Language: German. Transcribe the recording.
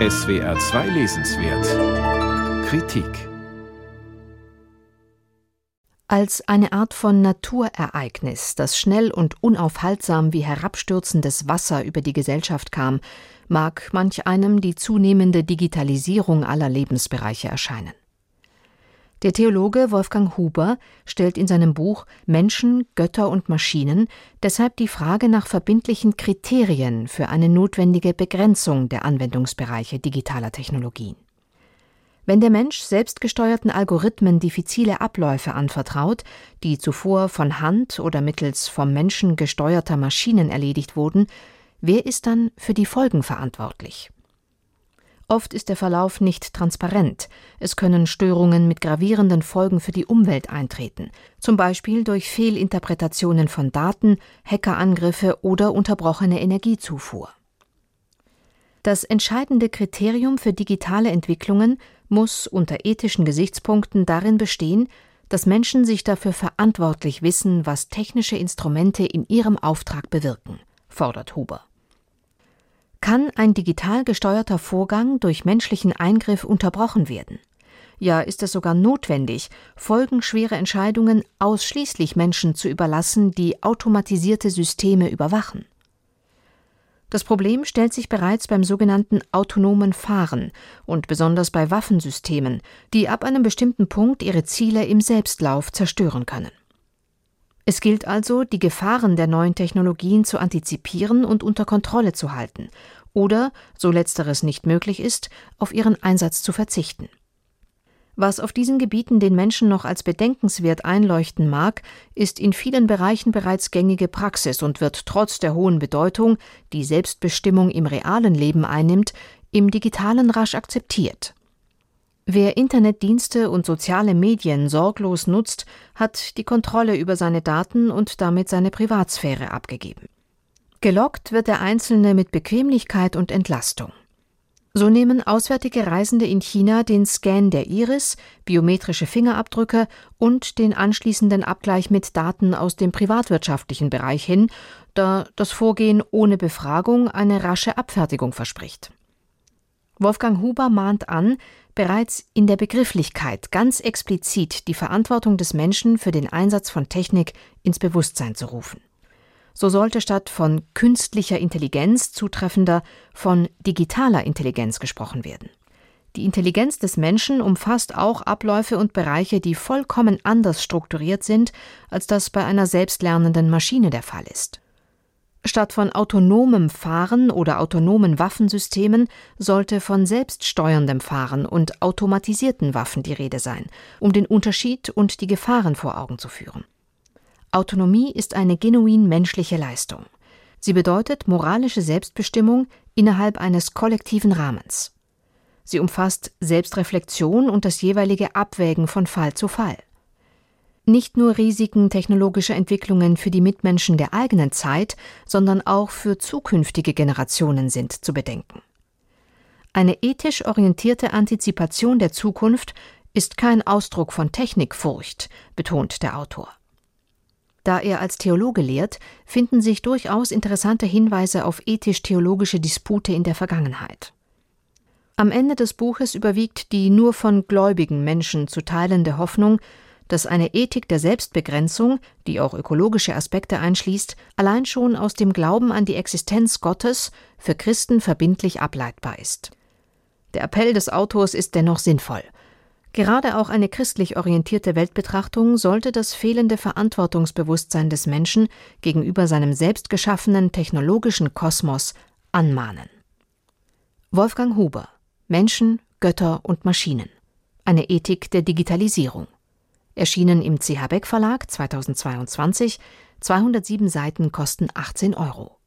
SWR 2 Lesenswert Kritik Als eine Art von Naturereignis, das schnell und unaufhaltsam wie herabstürzendes Wasser über die Gesellschaft kam, mag manch einem die zunehmende Digitalisierung aller Lebensbereiche erscheinen. Der Theologe Wolfgang Huber stellt in seinem Buch Menschen, Götter und Maschinen deshalb die Frage nach verbindlichen Kriterien für eine notwendige Begrenzung der Anwendungsbereiche digitaler Technologien. Wenn der Mensch selbstgesteuerten Algorithmen diffizile Abläufe anvertraut, die zuvor von Hand oder mittels vom Menschen gesteuerter Maschinen erledigt wurden, wer ist dann für die Folgen verantwortlich? Oft ist der Verlauf nicht transparent. Es können Störungen mit gravierenden Folgen für die Umwelt eintreten, zum Beispiel durch Fehlinterpretationen von Daten, Hackerangriffe oder unterbrochene Energiezufuhr. Das entscheidende Kriterium für digitale Entwicklungen muss unter ethischen Gesichtspunkten darin bestehen, dass Menschen sich dafür verantwortlich wissen, was technische Instrumente in ihrem Auftrag bewirken, fordert Huber. Kann ein digital gesteuerter Vorgang durch menschlichen Eingriff unterbrochen werden? Ja, ist es sogar notwendig, folgenschwere Entscheidungen ausschließlich Menschen zu überlassen, die automatisierte Systeme überwachen? Das Problem stellt sich bereits beim sogenannten autonomen Fahren und besonders bei Waffensystemen, die ab einem bestimmten Punkt ihre Ziele im Selbstlauf zerstören können. Es gilt also, die Gefahren der neuen Technologien zu antizipieren und unter Kontrolle zu halten oder, so letzteres nicht möglich ist, auf ihren Einsatz zu verzichten. Was auf diesen Gebieten den Menschen noch als bedenkenswert einleuchten mag, ist in vielen Bereichen bereits gängige Praxis und wird trotz der hohen Bedeutung, die Selbstbestimmung im realen Leben einnimmt, im digitalen rasch akzeptiert. Wer Internetdienste und soziale Medien sorglos nutzt, hat die Kontrolle über seine Daten und damit seine Privatsphäre abgegeben. Gelockt wird der Einzelne mit Bequemlichkeit und Entlastung. So nehmen auswärtige Reisende in China den Scan der Iris, biometrische Fingerabdrücke und den anschließenden Abgleich mit Daten aus dem privatwirtschaftlichen Bereich hin, da das Vorgehen ohne Befragung eine rasche Abfertigung verspricht. Wolfgang Huber mahnt an, bereits in der Begrifflichkeit ganz explizit die Verantwortung des Menschen für den Einsatz von Technik ins Bewusstsein zu rufen. So sollte statt von künstlicher Intelligenz zutreffender von digitaler Intelligenz gesprochen werden. Die Intelligenz des Menschen umfasst auch Abläufe und Bereiche, die vollkommen anders strukturiert sind, als das bei einer selbstlernenden Maschine der Fall ist. Statt von autonomem Fahren oder autonomen Waffensystemen sollte von selbststeuerndem Fahren und automatisierten Waffen die Rede sein, um den Unterschied und die Gefahren vor Augen zu führen. Autonomie ist eine genuin menschliche Leistung. Sie bedeutet moralische Selbstbestimmung innerhalb eines kollektiven Rahmens. Sie umfasst Selbstreflexion und das jeweilige Abwägen von Fall zu Fall. Nicht nur Risiken technologischer Entwicklungen für die Mitmenschen der eigenen Zeit, sondern auch für zukünftige Generationen sind zu bedenken. Eine ethisch orientierte Antizipation der Zukunft ist kein Ausdruck von Technikfurcht, betont der Autor. Da er als Theologe lehrt, finden sich durchaus interessante Hinweise auf ethisch-theologische Dispute in der Vergangenheit. Am Ende des Buches überwiegt die nur von gläubigen Menschen zu teilende Hoffnung, dass eine Ethik der Selbstbegrenzung, die auch ökologische Aspekte einschließt, allein schon aus dem Glauben an die Existenz Gottes für Christen verbindlich ableitbar ist. Der Appell des Autors ist dennoch sinnvoll. Gerade auch eine christlich orientierte Weltbetrachtung sollte das fehlende Verantwortungsbewusstsein des Menschen gegenüber seinem selbstgeschaffenen technologischen Kosmos anmahnen. Wolfgang Huber Menschen, Götter und Maschinen. Eine Ethik der Digitalisierung erschienen im CH Beck Verlag 2022, 207 Seiten kosten 18 Euro